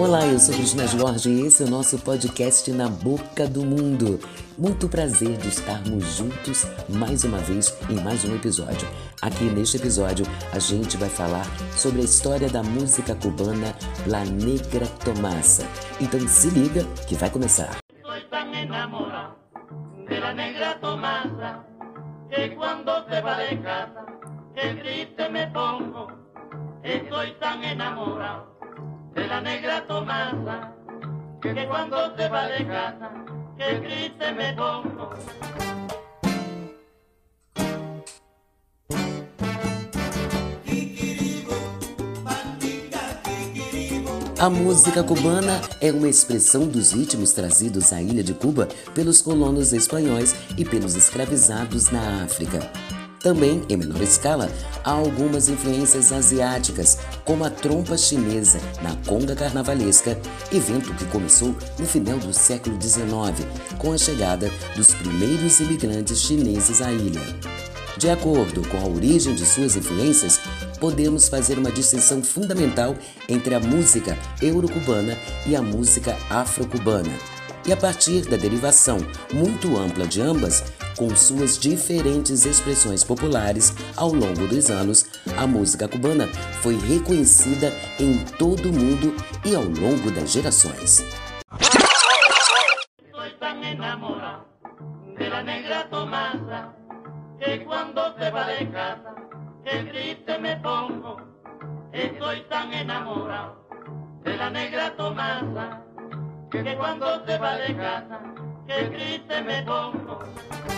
Olá, eu sou Cristina Jorge e esse é o nosso podcast Na Boca do Mundo. Muito prazer de estarmos juntos mais uma vez em mais um episódio. Aqui neste episódio a gente vai falar sobre a história da música cubana La Negra Tomasa. Então se liga que vai começar. Estoy tan enamorado negra Tomasa, que cuando se va de casa, que triste me pongo. A música cubana é uma expressão dos ritmos trazidos à ilha de Cuba pelos colonos espanhóis e pelos escravizados na África. Também, em menor escala, há algumas influências asiáticas, como a trompa chinesa na conga carnavalesca, evento que começou no final do século XIX, com a chegada dos primeiros imigrantes chineses à ilha. De acordo com a origem de suas influências, podemos fazer uma distinção fundamental entre a música eurocubana e a música afro-cubana. E a partir da derivação muito ampla de ambas, com suas diferentes expressões populares ao longo dos anos, a música cubana foi reconhecida em todo o mundo e ao longo das gerações. Que va de casa, que triste me pongo.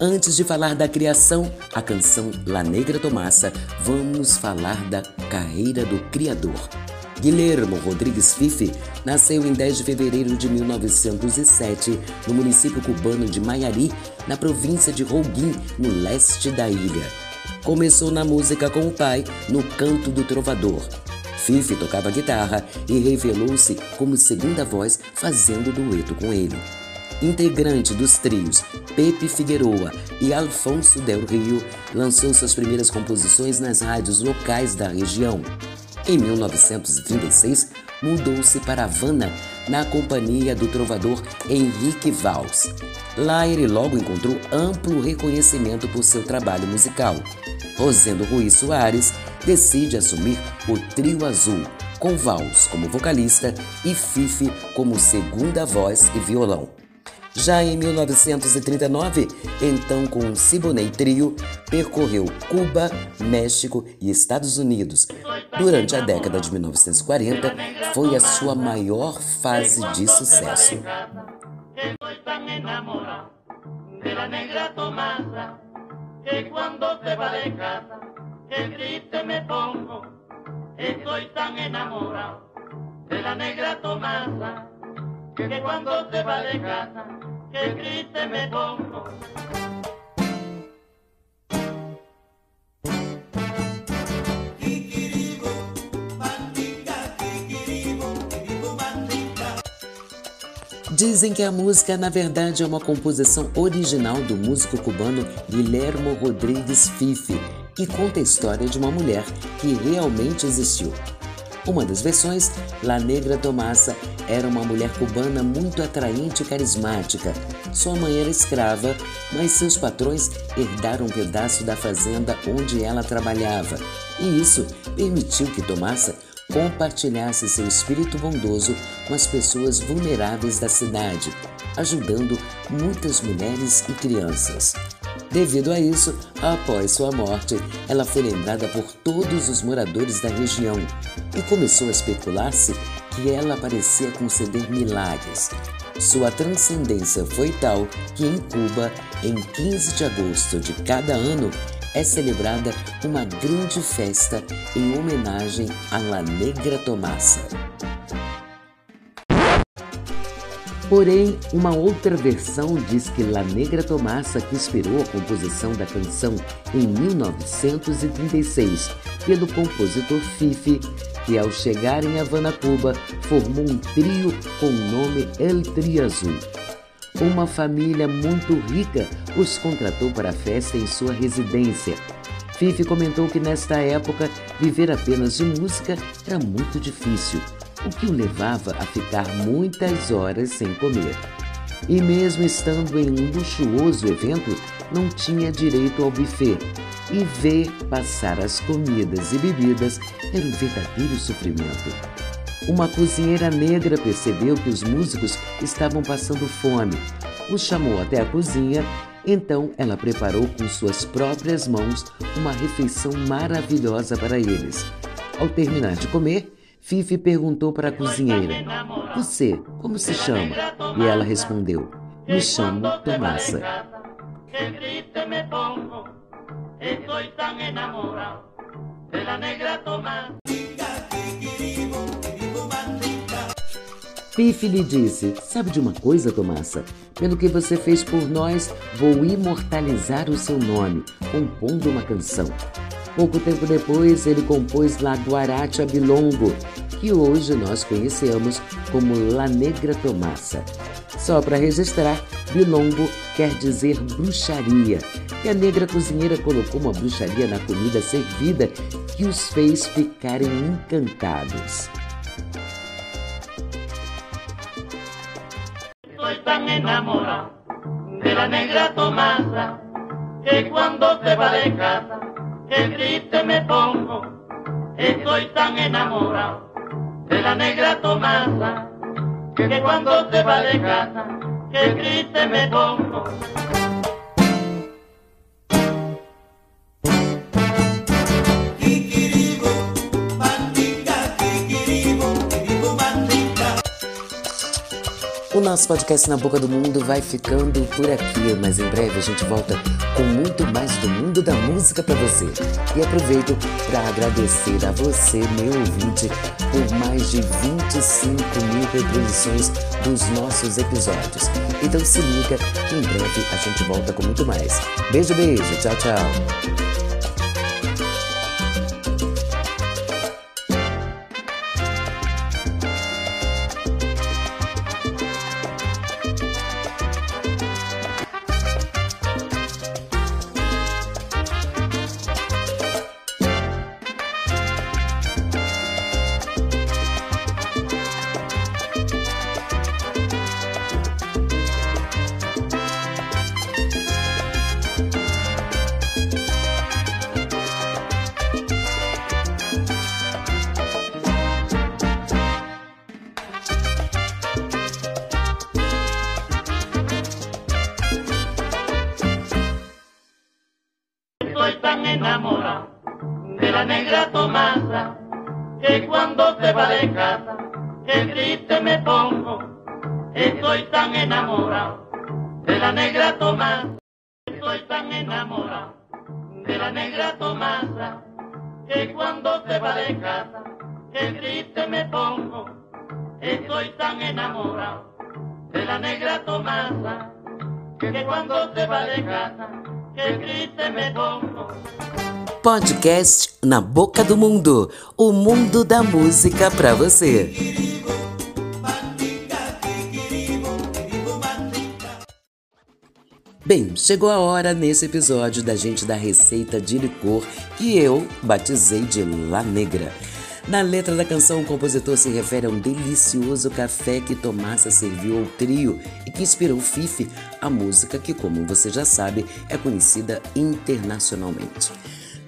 Antes de falar da criação, a canção La Negra Tomassa, vamos falar da carreira do criador. Guilhermo Rodrigues Fife nasceu em 10 de fevereiro de 1907 no município cubano de Maiari, na província de Holguín, no leste da ilha. Começou na música com o pai, no canto do trovador. Fife tocava guitarra e revelou-se como segunda voz fazendo dueto com ele integrante dos trios Pepe Figueroa e Alfonso Del Rio, lançou suas primeiras composições nas rádios locais da região. Em 1936, mudou-se para Havana na companhia do trovador Henrique Valls. Lá ele logo encontrou amplo reconhecimento por seu trabalho musical. Rosendo Ruiz Soares decide assumir o Trio Azul, com Valls como vocalista e Fife como segunda voz e violão. Já em 1939, então com o Siboney Trio, percorreu Cuba, México e Estados Unidos. Durante a década de 1940, foi a sua maior fase de sucesso. Estoy tan enamorado de la negra Tomasa que cuando se va de casa, que triste me pongo. Dizem que a música, na verdade, é uma composição original do músico cubano Guilhermo Rodrigues Fife, que conta a história de uma mulher que realmente existiu. Uma das versões, La Negra Tomasa, era uma mulher cubana muito atraente e carismática. Sua mãe era escrava, mas seus patrões herdaram um pedaço da fazenda onde ela trabalhava, e isso permitiu que Tomasa compartilhasse seu espírito bondoso com as pessoas vulneráveis da cidade, ajudando muitas mulheres e crianças. Devido a isso, após sua morte, ela foi lembrada por todos os moradores da região e começou a especular-se que ela parecia conceder milagres. Sua transcendência foi tal que em Cuba, em 15 de agosto de cada ano, é celebrada uma grande festa em homenagem a La Negra Tomasa. Porém, uma outra versão diz que La Negra Tomassa, que inspirou a composição da canção em 1936 pelo compositor Fifi, que ao chegar em Havana, Cuba, formou um trio com o nome El Trio Azul. Uma família muito rica os contratou para a festa em sua residência. Fifi comentou que nesta época viver apenas de música era muito difícil, o que o levava a ficar muitas horas sem comer. E mesmo estando em um luxuoso evento, não tinha direito ao buffet. E ver passar as comidas e bebidas era um verdadeiro sofrimento. Uma cozinheira negra percebeu que os músicos estavam passando fome. Os chamou até a cozinha, então ela preparou com suas próprias mãos uma refeição maravilhosa para eles. Ao terminar de comer, Fifi perguntou para a cozinheira: Você, como se chama? E ela respondeu: Me chamo Tomasa. Fifi lhe disse: Sabe de uma coisa, Tomasa? Pelo que você fez por nós, vou imortalizar o seu nome, compondo uma canção. Pouco tempo depois, ele compôs La Guaracha Bilongo, que hoje nós conhecemos como La Negra Tomassa. Só para registrar, Bilongo quer dizer bruxaria, e a negra cozinheira colocou uma bruxaria na comida servida que os fez ficarem encantados. Enamorado de la negra Tomasa que se va de casa que triste me pongo. Estoy tan enamorado de la negra Tomasa, que cuando se va de casa, que triste me pongo. O nosso podcast Na Boca do Mundo vai ficando por aqui, mas em breve a gente volta com muito mais do mundo da música para você. E aproveito para agradecer a você, meu ouvinte, por mais de 25 mil reproduções dos nossos episódios. Então se liga que em breve a gente volta com muito mais. Beijo, beijo, tchau, tchau. Estoy tan enamorado de la negra Tomasa que cuando se va de casa, que triste me pongo. Estoy tan enamorado de la negra Tomasa. Estoy tan enamorado de la negra Tomasa que cuando se va de casa, que triste me pongo. Estoy tan enamorado de la negra Tomasa que cuando se va de casa, Podcast Na Boca do Mundo o mundo da música para você. Bem, chegou a hora nesse episódio da gente dar receita de licor que eu batizei de La Negra. Na letra da canção, o compositor se refere a um delicioso café que Tomasa serviu ao trio e que inspirou Fifi, a música que, como você já sabe, é conhecida internacionalmente.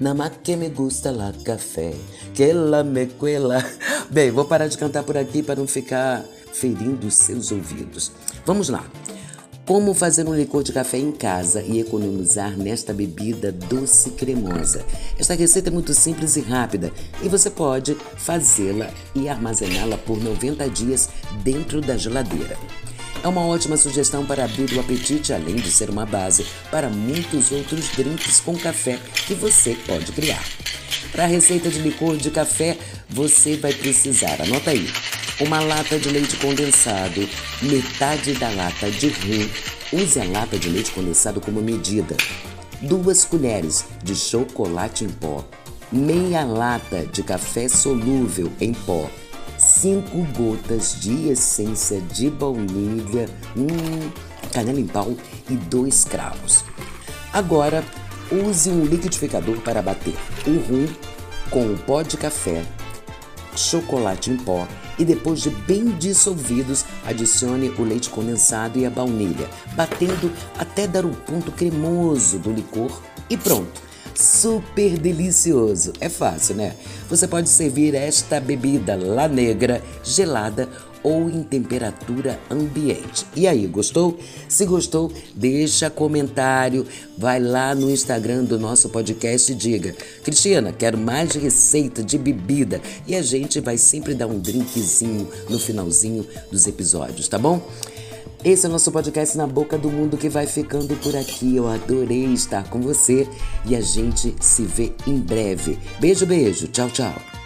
Nama que me gusta la café, que la me cuela. Bem, vou parar de cantar por aqui para não ficar ferindo seus ouvidos. Vamos lá. Como fazer um licor de café em casa e economizar nesta bebida doce cremosa. Esta receita é muito simples e rápida e você pode fazê-la e armazená-la por 90 dias dentro da geladeira. É uma ótima sugestão para abrir o apetite, além de ser uma base para muitos outros drinks com café que você pode criar. Para a receita de licor de café, você vai precisar, anota aí, uma lata de leite condensado, metade da lata de rum. Use a lata de leite condensado como medida. Duas colheres de chocolate em pó, meia lata de café solúvel em pó, cinco gotas de essência de baunilha, hum, canela em pau e dois cravos. Agora, use um liquidificador para bater o rum com o pó de café, chocolate em pó e depois de bem dissolvidos, adicione o leite condensado e a baunilha, batendo até dar o ponto cremoso do licor e pronto super delicioso. É fácil, né? Você pode servir esta bebida lá negra, gelada ou em temperatura ambiente. E aí, gostou? Se gostou, deixa comentário, vai lá no Instagram do nosso podcast e diga: Cristina, quero mais receita de bebida. E a gente vai sempre dar um drinkzinho no finalzinho dos episódios, tá bom? Esse é o nosso podcast Na Boca do Mundo que vai ficando por aqui. Eu adorei estar com você e a gente se vê em breve. Beijo, beijo. Tchau, tchau.